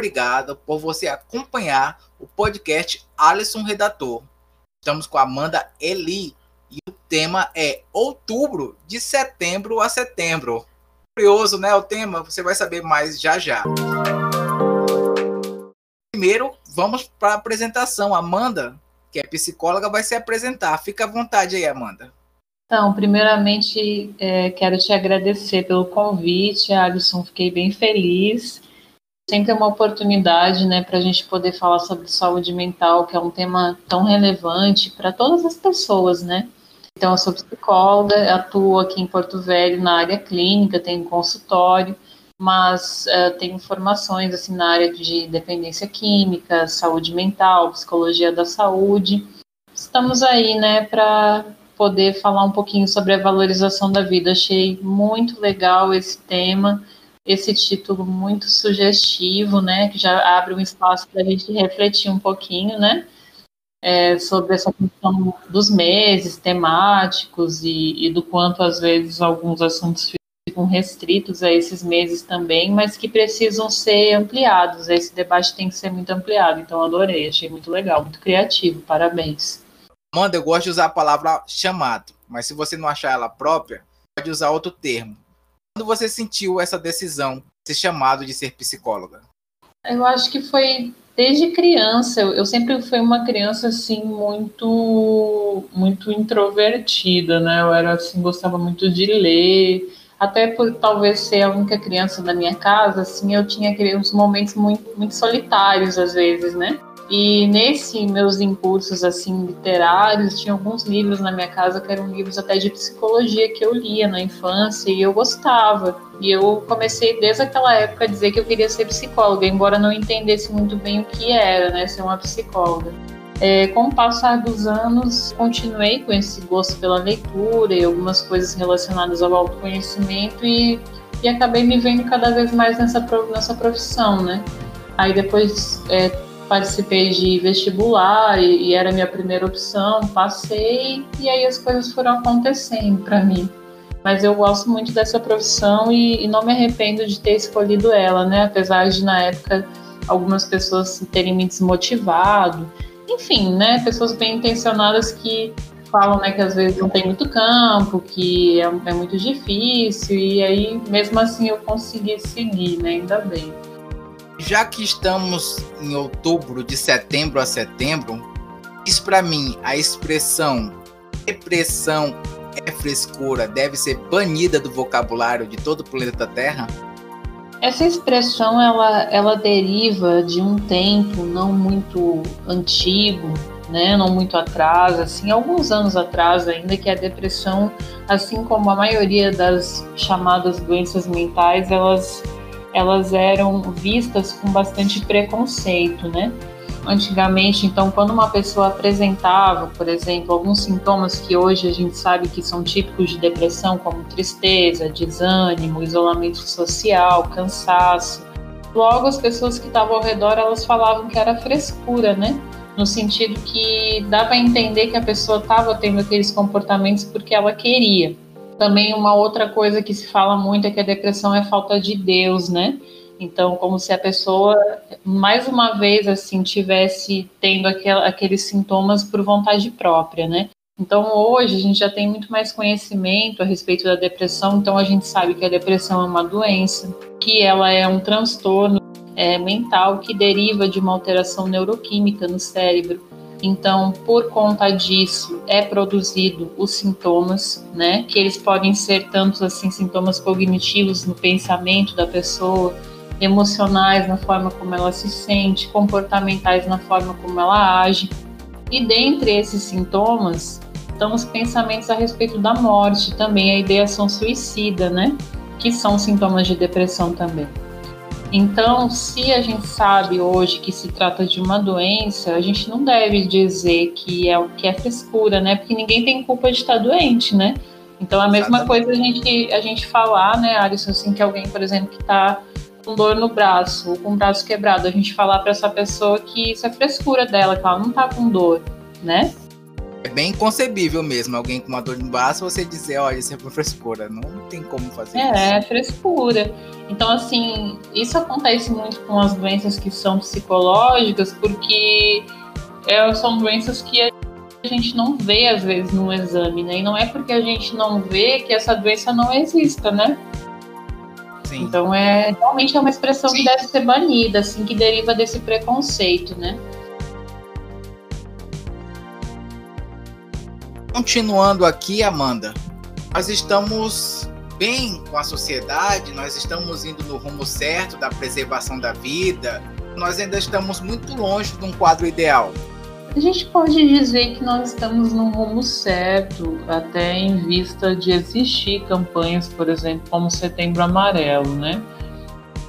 obrigado por você acompanhar o podcast Alisson Redator. Estamos com a Amanda Eli e o tema é Outubro, de setembro a setembro. Curioso, né? O tema, você vai saber mais já já. Primeiro, vamos para a apresentação. Amanda, que é psicóloga, vai se apresentar. Fica à vontade aí, Amanda. Então, primeiramente, é, quero te agradecer pelo convite, Alisson. Fiquei bem feliz. Sempre é uma oportunidade né, para a gente poder falar sobre saúde mental, que é um tema tão relevante para todas as pessoas, né? Então, eu sou psicóloga, atuo aqui em Porto Velho na área clínica, tenho consultório, mas uh, tenho formações assim, na área de dependência química, saúde mental, psicologia da saúde. Estamos aí, né, para poder falar um pouquinho sobre a valorização da vida. Achei muito legal esse tema, esse título muito sugestivo, né, que já abre um espaço para a gente refletir um pouquinho, né, é, sobre essa questão dos meses temáticos e, e, do quanto às vezes alguns assuntos ficam restritos a esses meses também, mas que precisam ser ampliados. Esse debate tem que ser muito ampliado. Então, adorei, achei muito legal, muito criativo. Parabéns. Amanda, eu gosto de usar a palavra chamado, mas se você não achar ela própria, pode usar outro termo. Quando você sentiu essa decisão, esse chamado de ser psicóloga? Eu acho que foi desde criança. Eu, sempre fui uma criança assim muito muito introvertida, né? Eu era assim gostava muito de ler, até por talvez ser a única criança da minha casa, assim, eu tinha uns momentos muito, muito solitários às vezes, né? E nesse meus impulsos assim literários, tinha alguns livros na minha casa que eram livros até de psicologia que eu lia na infância e eu gostava. E eu comecei desde aquela época a dizer que eu queria ser psicóloga, embora não entendesse muito bem o que era, né, ser uma psicóloga. É, com o passar dos anos, continuei com esse gosto pela leitura e algumas coisas relacionadas ao autoconhecimento e, e acabei me vendo cada vez mais nessa, nessa profissão, né? Aí depois é, participei de vestibular e, e era minha primeira opção, passei e aí as coisas foram acontecendo para mim. Mas eu gosto muito dessa profissão e, e, não me arrependo de ter escolhido ela, né? Apesar de na época algumas pessoas terem me desmotivado. Enfim, né? Pessoas bem intencionadas que falam né, que às vezes não tem muito campo, que é, é muito difícil, e aí mesmo assim eu consegui seguir, né? Ainda bem. Já que estamos em outubro, de setembro a setembro, diz para mim a expressão depressão é frescura deve ser banida do vocabulário de todo o planeta Terra? Essa expressão ela, ela deriva de um tempo não muito antigo, né, não muito atrás, assim, alguns anos atrás ainda, que a depressão, assim como a maioria das chamadas doenças mentais, elas elas eram vistas com bastante preconceito, né? Antigamente, então, quando uma pessoa apresentava, por exemplo, alguns sintomas que hoje a gente sabe que são típicos de depressão, como tristeza, desânimo, isolamento social, cansaço, logo as pessoas que estavam ao redor elas falavam que era frescura, né? No sentido que dava a entender que a pessoa estava tendo aqueles comportamentos porque ela queria também uma outra coisa que se fala muito é que a depressão é falta de Deus, né? Então, como se a pessoa, mais uma vez, assim, tivesse tendo aquel, aqueles sintomas por vontade própria, né? Então, hoje, a gente já tem muito mais conhecimento a respeito da depressão, então a gente sabe que a depressão é uma doença, que ela é um transtorno é, mental que deriva de uma alteração neuroquímica no cérebro, então, por conta disso, é produzido os sintomas, né? Que eles podem ser tanto assim sintomas cognitivos no pensamento da pessoa, emocionais na forma como ela se sente, comportamentais na forma como ela age. E dentre esses sintomas estão os pensamentos a respeito da morte, também a ideação suicida, né? Que são sintomas de depressão também. Então, se a gente sabe hoje que se trata de uma doença, a gente não deve dizer que é que é frescura, né? Porque ninguém tem culpa de estar doente, né? Então, a mesma Exatamente. coisa a gente a gente falar, né, Alisson, assim, que alguém, por exemplo, que está com dor no braço ou com o braço quebrado, a gente falar para essa pessoa que isso é frescura dela, que ela não está com dor, né? É bem concebível mesmo, alguém com uma dor no braço, você dizer, olha, isso é por frescura. Não tem como fazer é, isso. É, frescura. Então, assim, isso acontece muito com as doenças que são psicológicas, porque é, são doenças que a gente não vê, às vezes, no exame, né? E não é porque a gente não vê que essa doença não exista, né? Sim. Então, é, realmente é uma expressão Sim. que deve ser banida, assim, que deriva desse preconceito, né? Continuando aqui, Amanda, nós estamos bem com a sociedade, nós estamos indo no rumo certo da preservação da vida, nós ainda estamos muito longe de um quadro ideal. A gente pode dizer que nós estamos no rumo certo, até em vista de existir campanhas, por exemplo, como Setembro Amarelo, né?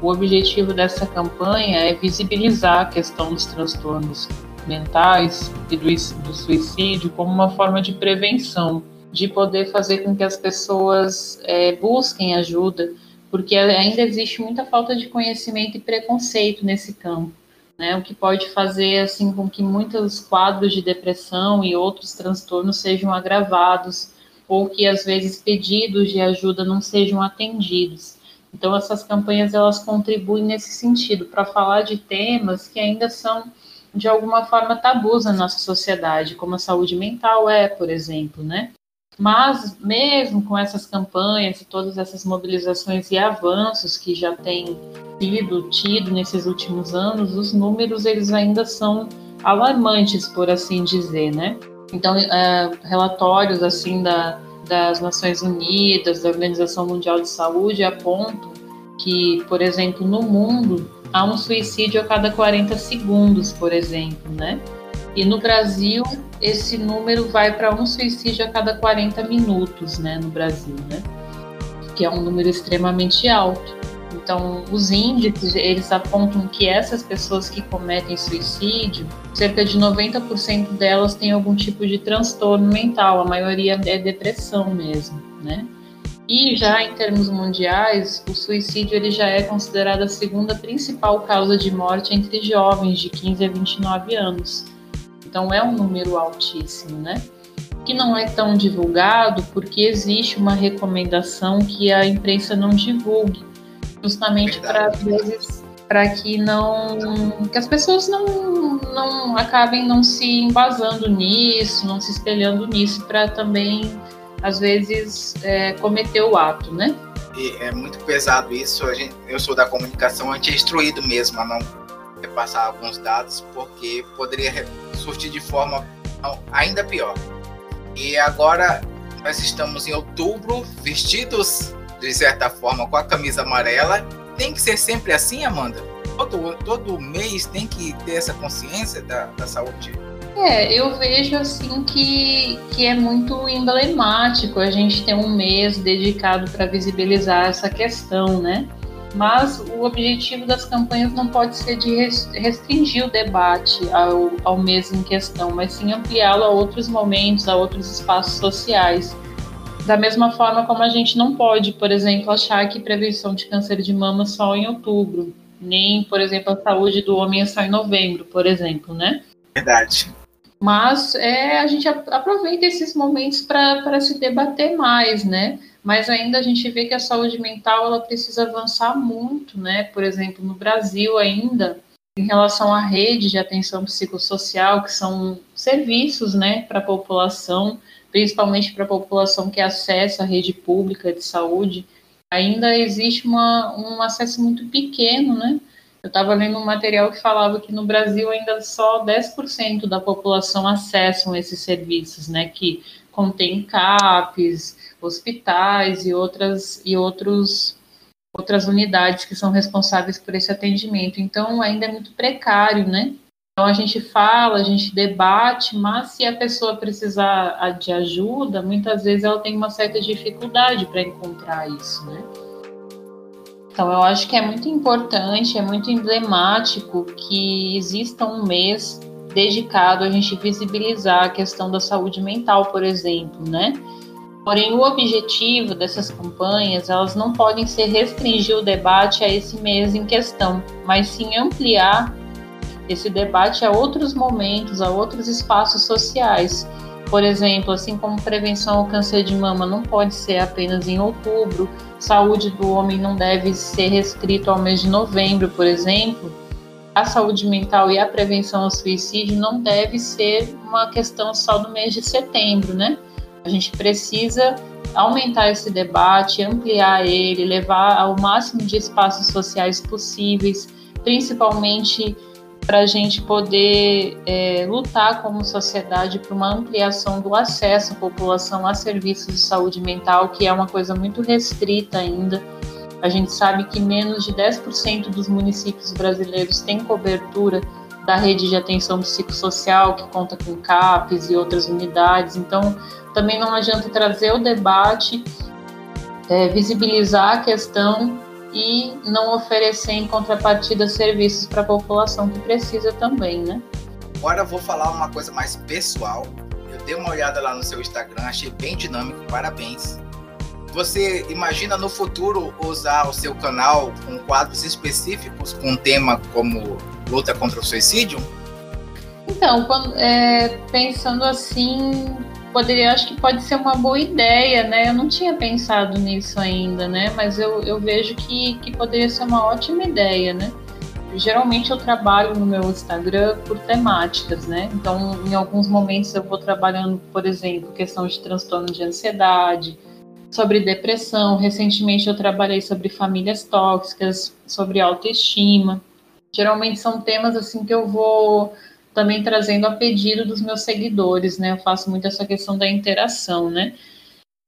O objetivo dessa campanha é visibilizar a questão dos transtornos mentais e do, do suicídio como uma forma de prevenção, de poder fazer com que as pessoas é, busquem ajuda, porque ainda existe muita falta de conhecimento e preconceito nesse campo. Né, o que pode fazer assim com que muitos quadros de depressão e outros transtornos sejam agravados ou que às vezes pedidos de ajuda não sejam atendidos. Então essas campanhas elas contribuem nesse sentido para falar de temas que ainda são de alguma forma tabus na nossa sociedade, como a saúde mental é, por exemplo, né? Mas mesmo com essas campanhas e todas essas mobilizações e avanços que já têm sido tido nesses últimos anos, os números eles ainda são alarmantes, por assim dizer, né? Então, é, relatórios assim da, das Nações Unidas, da Organização Mundial de Saúde apontam que, por exemplo, no mundo há um suicídio a cada 40 segundos, por exemplo, né? E no Brasil, esse número vai para um suicídio a cada 40 minutos, né, no Brasil, né? Que é um número extremamente alto. Então, os índices, eles apontam que essas pessoas que cometem suicídio, cerca de 90% delas têm algum tipo de transtorno mental, a maioria é depressão mesmo, né? E já em termos mundiais, o suicídio ele já é considerado a segunda principal causa de morte entre jovens de 15 a 29 anos. Então é um número altíssimo, né? Que não é tão divulgado porque existe uma recomendação que a imprensa não divulgue, justamente para às vezes para que não que as pessoas não, não acabem não se embasando nisso, não se espelhando nisso para também às vezes, é, cometeu o ato, né? E é muito pesado isso. Gente, eu sou da comunicação, a gente é instruído mesmo a não repassar alguns dados, porque poderia surtir de forma ainda pior. E agora nós estamos em outubro, vestidos de certa forma com a camisa amarela. Tem que ser sempre assim, Amanda? Todo, todo mês tem que ter essa consciência da, da saúde é, eu vejo assim que, que é muito emblemático a gente ter um mês dedicado para visibilizar essa questão, né? Mas o objetivo das campanhas não pode ser de restringir o debate ao, ao mês em questão, mas sim ampliá-lo a outros momentos, a outros espaços sociais. Da mesma forma como a gente não pode, por exemplo, achar que prevenção de câncer de mama só em outubro, nem, por exemplo, a saúde do homem é só em novembro, por exemplo, né? Verdade. Mas é, a gente aproveita esses momentos para se debater mais, né? Mas ainda a gente vê que a saúde mental ela precisa avançar muito, né? Por exemplo, no Brasil ainda, em relação à rede de atenção psicossocial, que são serviços, né, para a população, principalmente para a população que acessa a rede pública de saúde, ainda existe uma, um acesso muito pequeno, né? Eu estava lendo um material que falava que no Brasil ainda só 10% da população acessam esses serviços, né? Que contém CAPs, hospitais e outras e outros outras unidades que são responsáveis por esse atendimento. Então ainda é muito precário, né? Então a gente fala, a gente debate, mas se a pessoa precisar de ajuda, muitas vezes ela tem uma certa dificuldade para encontrar isso, né? Então, eu acho que é muito importante, é muito emblemático que exista um mês dedicado a gente visibilizar a questão da saúde mental, por exemplo, né? Porém, o objetivo dessas campanhas, elas não podem ser restringir o debate a esse mês em questão, mas sim ampliar esse debate a outros momentos, a outros espaços sociais. Por exemplo, assim como prevenção ao câncer de mama não pode ser apenas em outubro, saúde do homem não deve ser restrito ao mês de novembro, por exemplo. A saúde mental e a prevenção ao suicídio não deve ser uma questão só do mês de setembro, né? A gente precisa aumentar esse debate, ampliar ele, levar ao máximo de espaços sociais possíveis, principalmente para a gente poder é, lutar como sociedade por uma ampliação do acesso à população a serviços de saúde mental, que é uma coisa muito restrita ainda. A gente sabe que menos de 10% dos municípios brasileiros têm cobertura da rede de atenção psicossocial, que conta com CAPES e outras unidades. Então, também não adianta trazer o debate, é, visibilizar a questão e não oferecer em contrapartida serviços para a população que precisa também, né? Agora eu vou falar uma coisa mais pessoal. Eu dei uma olhada lá no seu Instagram, achei bem dinâmico, parabéns. Você imagina no futuro usar o seu canal com quadros específicos com um tema como luta contra o suicídio? Então, quando, é, pensando assim, poderia, acho que pode ser uma boa ideia, né? Eu não tinha pensado nisso ainda, né? Mas eu, eu vejo que, que poderia ser uma ótima ideia, né? Geralmente eu trabalho no meu Instagram por temáticas, né? Então, em alguns momentos eu vou trabalhando, por exemplo, questão de transtorno de ansiedade, sobre depressão. Recentemente eu trabalhei sobre famílias tóxicas, sobre autoestima. Geralmente são temas assim que eu vou também trazendo a pedido dos meus seguidores, né? Eu faço muito essa questão da interação, né?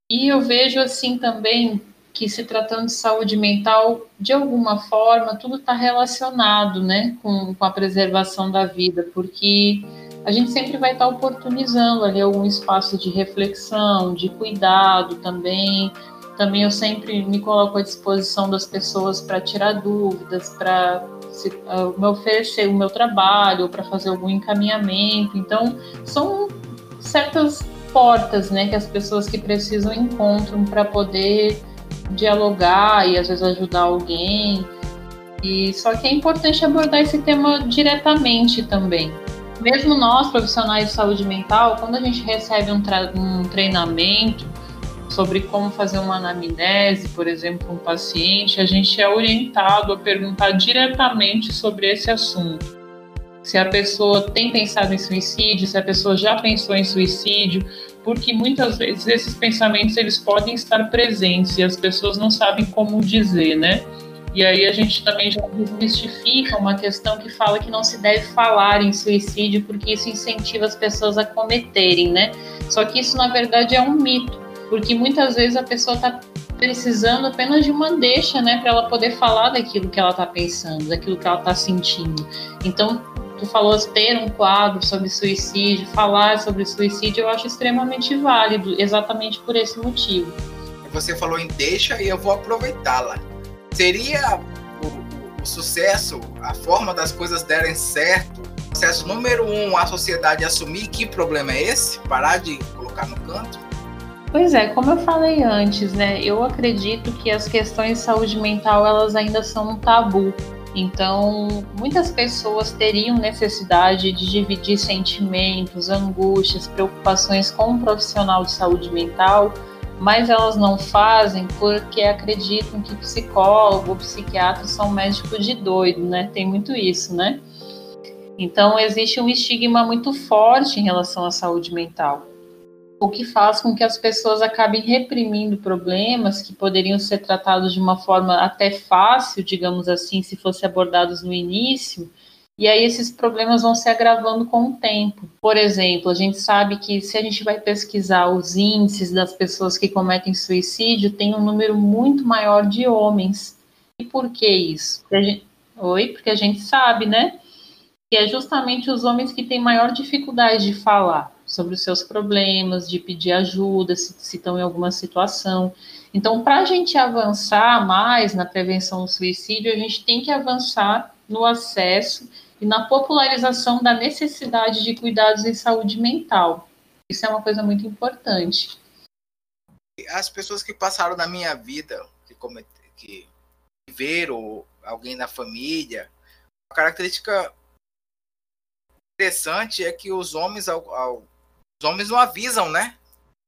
E eu vejo assim também que se tratando de saúde mental, de alguma forma, tudo está relacionado, né, com, com, a preservação da vida, porque a gente sempre vai estar tá oportunizando ali algum espaço de reflexão, de cuidado também. Também eu sempre me coloco à disposição das pessoas para tirar dúvidas, para se, uh, me oferecer o meu trabalho, para fazer algum encaminhamento. Então, são certas portas né, que as pessoas que precisam encontram para poder dialogar e às vezes ajudar alguém. E só que é importante abordar esse tema diretamente também. Mesmo nós, profissionais de saúde mental, quando a gente recebe um, um treinamento sobre como fazer uma anamnese, por exemplo, um paciente, a gente é orientado a perguntar diretamente sobre esse assunto. Se a pessoa tem pensado em suicídio, se a pessoa já pensou em suicídio, porque muitas vezes esses pensamentos eles podem estar presentes e as pessoas não sabem como dizer, né? E aí a gente também já desmistifica uma questão que fala que não se deve falar em suicídio porque isso incentiva as pessoas a cometerem, né? Só que isso na verdade é um mito porque muitas vezes a pessoa está precisando apenas de uma deixa, né, para ela poder falar daquilo que ela está pensando, daquilo que ela está sentindo. Então, tu falou ter um quadro sobre suicídio, falar sobre suicídio, eu acho extremamente válido, exatamente por esse motivo. Você falou em deixa e eu vou aproveitá-la. Seria o, o, sucesso, a forma das coisas derem certo, sucesso número um, a sociedade assumir que problema é esse, parar de colocar no canto? Pois é, como eu falei antes, né? Eu acredito que as questões de saúde mental elas ainda são um tabu. Então, muitas pessoas teriam necessidade de dividir sentimentos, angústias, preocupações com um profissional de saúde mental, mas elas não fazem porque acreditam que psicólogo ou psiquiatra são médicos de doido, né? Tem muito isso, né? Então, existe um estigma muito forte em relação à saúde mental o que faz com que as pessoas acabem reprimindo problemas que poderiam ser tratados de uma forma até fácil, digamos assim, se fossem abordados no início, e aí esses problemas vão se agravando com o tempo. Por exemplo, a gente sabe que se a gente vai pesquisar os índices das pessoas que cometem suicídio, tem um número muito maior de homens. E por que isso? Porque gente... Oi, porque a gente sabe, né? Que é justamente os homens que têm maior dificuldade de falar sobre os seus problemas, de pedir ajuda se, se estão em alguma situação. Então, para a gente avançar mais na prevenção do suicídio, a gente tem que avançar no acesso e na popularização da necessidade de cuidados em saúde mental. Isso é uma coisa muito importante. As pessoas que passaram na minha vida, que, que viveram alguém na família, a característica interessante é que os homens, ao, ao Os homens não avisam, né?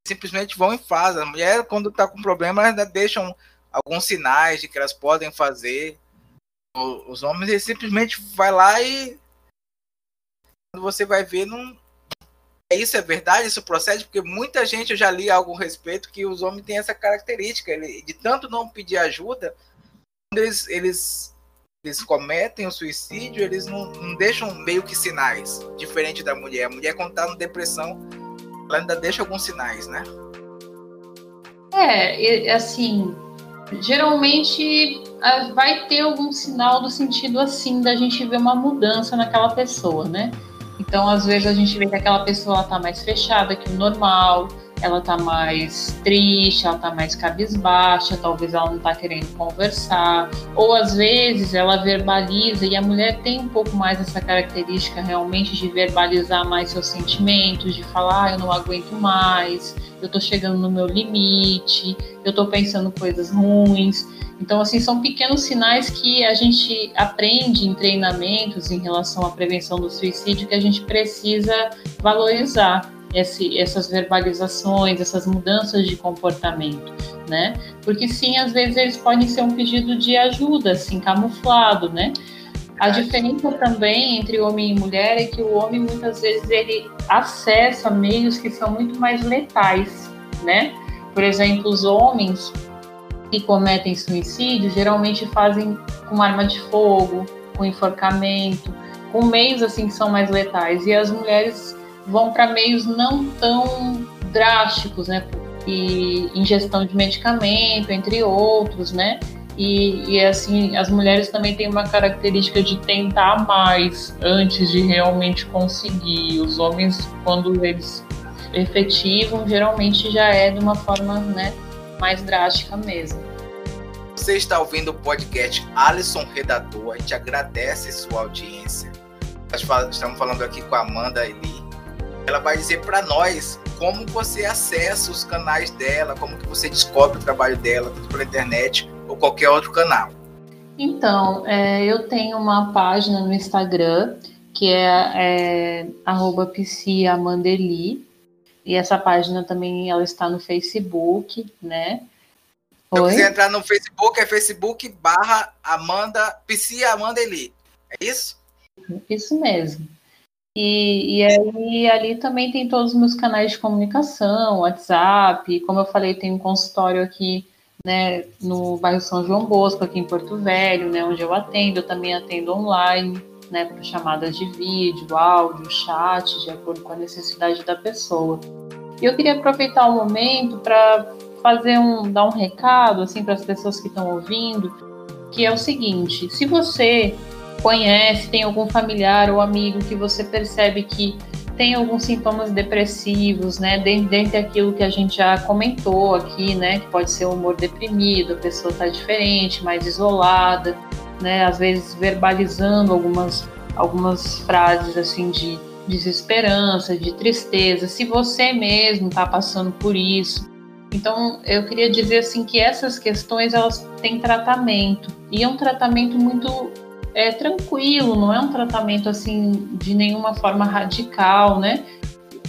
Simplesmente vão e fazem. A mulher, quando está com problema, ainda deixam alguns sinais de que elas podem fazer. Os homens eles simplesmente vai lá e quando você vai ver não é isso é verdade isso procede porque muita gente eu já li algo a respeito que os homens têm essa característica de tanto não pedir ajuda eles eles eles cometem o suicídio eles não, não deixam meio que sinais diferente da mulher a mulher quando está na depressão ela ainda deixa alguns sinais né é assim geralmente vai ter algum sinal do sentido assim da gente ver uma mudança naquela pessoa, né? Então, às vezes a gente vê que aquela pessoa está mais fechada que o normal, ela está mais triste, ela está mais cabisbaixa, talvez ela não está querendo conversar, ou às vezes ela verbaliza e a mulher tem um pouco mais essa característica realmente de verbalizar mais seus sentimentos, de falar, ah, eu não aguento mais, eu estou chegando no meu limite, eu estou pensando coisas ruins. Então, assim, são pequenos sinais que a gente aprende em treinamentos em relação à prevenção do suicídio que a gente precisa valorizar esse, essas verbalizações, essas mudanças de comportamento, né? Porque sim, às vezes eles podem ser um pedido de ajuda, assim, camuflado, né? A diferença também entre homem e mulher é que o homem muitas vezes ele acessa meios que são muito mais letais, né? Por exemplo, os homens que cometem suicídio geralmente fazem com arma de fogo, com enforcamento, com meios assim que são mais letais. E as mulheres vão para meios não tão drásticos, né? E ingestão de medicamento, entre outros, né? E, e, assim, as mulheres também têm uma característica de tentar mais antes de realmente conseguir. Os homens, quando eles efetivam, geralmente já é de uma forma né, mais drástica mesmo. Você está ouvindo o podcast Alisson Redator. A gente agradece sua audiência. Nós estamos falando aqui com a Amanda Eli. Ela vai dizer para nós como você acessa os canais dela, como que você descobre o trabalho dela, tanto pela internet ou qualquer outro canal. Então, é, eu tenho uma página no Instagram que é, é psiamandeli e essa página também ela está no Facebook, né? Se quiser entrar no Facebook, é Facebook barra Amanda. É isso? Isso mesmo. E, e aí ali também tem todos os meus canais de comunicação, WhatsApp, como eu falei, tem um consultório aqui né, no bairro São João Bosco, aqui em Porto Velho, né, onde eu atendo, eu também atendo online, né, por chamadas de vídeo, áudio, chat, de acordo com a necessidade da pessoa. E eu queria aproveitar o momento para fazer um, dar um recado assim para as pessoas que estão ouvindo, que é o seguinte: se você conhece, tem algum familiar ou amigo que você percebe que tem alguns sintomas depressivos, né? Dentre aquilo que a gente já comentou aqui, né? Que pode ser o humor deprimido, a pessoa está diferente, mais isolada, né? Às vezes verbalizando algumas, algumas frases assim de desesperança, de tristeza. Se você mesmo está passando por isso, então eu queria dizer assim que essas questões elas têm tratamento e é um tratamento muito é tranquilo, não é um tratamento assim de nenhuma forma radical, né?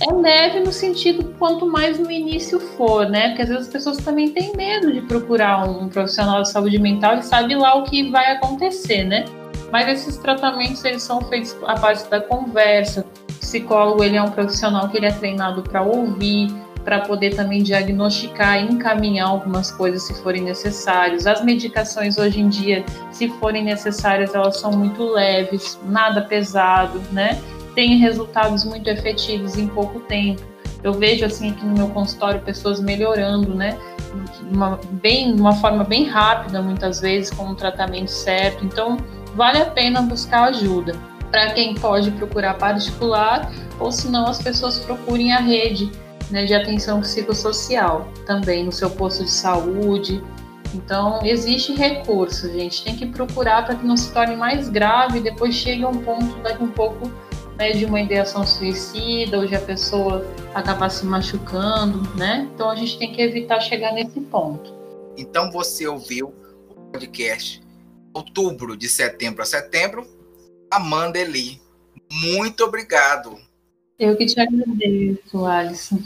É leve no sentido quanto mais no início for, né? Porque às vezes as pessoas também têm medo de procurar um profissional de saúde mental e sabe lá o que vai acontecer, né? Mas esses tratamentos eles são feitos a parte da conversa. O psicólogo ele é um profissional que ele é treinado para ouvir, para poder também diagnosticar e encaminhar algumas coisas se forem necessários. As medicações hoje em dia, se forem necessárias, elas são muito leves, nada pesado, né? Tem resultados muito efetivos em pouco tempo. Eu vejo assim aqui no meu consultório pessoas melhorando, né? Uma, bem, uma forma bem rápida, muitas vezes, com um tratamento certo. Então, vale a pena buscar ajuda. Para quem pode procurar particular, ou se não, as pessoas procurem a rede né, de atenção psicossocial também no seu posto de saúde. Então, existe recurso, gente. Tem que procurar para que não se torne mais grave depois chegue a um ponto daqui um pouco né, de uma ideação suicida ou de a pessoa acabar se machucando, né? Então, a gente tem que evitar chegar nesse ponto. Então, você ouviu o podcast outubro de setembro a setembro, Amanda Eli. Muito obrigado Eu que te agradeço, Alisson.